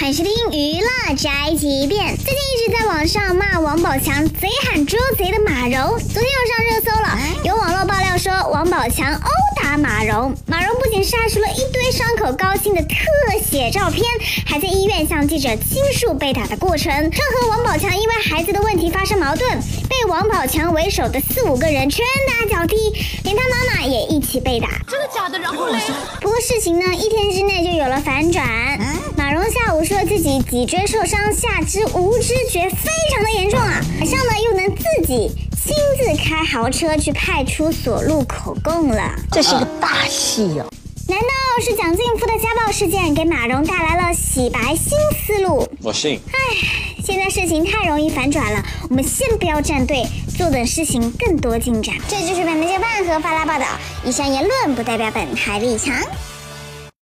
欢迎收听娱乐宅急便。最近一直在网上骂王宝强贼喊捉贼的马蓉，昨天又上热搜了。有网络爆料说王宝强殴打马蓉，马蓉不仅晒出了一堆伤口高清的特写照片，还在医院向记者倾诉被打的过程。正和王宝强因为孩子的问题发生矛盾，被王宝强为首的四五个人拳打脚踢，连他妈妈也一起被打。真的假的？然后嘞？不过事情呢，一天之内就有了反转。下午说自己脊椎受伤，下肢无知觉，非常的严重啊。晚上呢，又能自己亲自开豪车去派出所录口供了。这是个大戏哟、难道是蒋劲夫的家暴事件给马蓉带来了洗白新思路？我信。唉现在事情太容易反转了，我们先不要站队，坐等事情更多进展。这就是本台这个半盒发拉报道，以上言论不代表本台立场。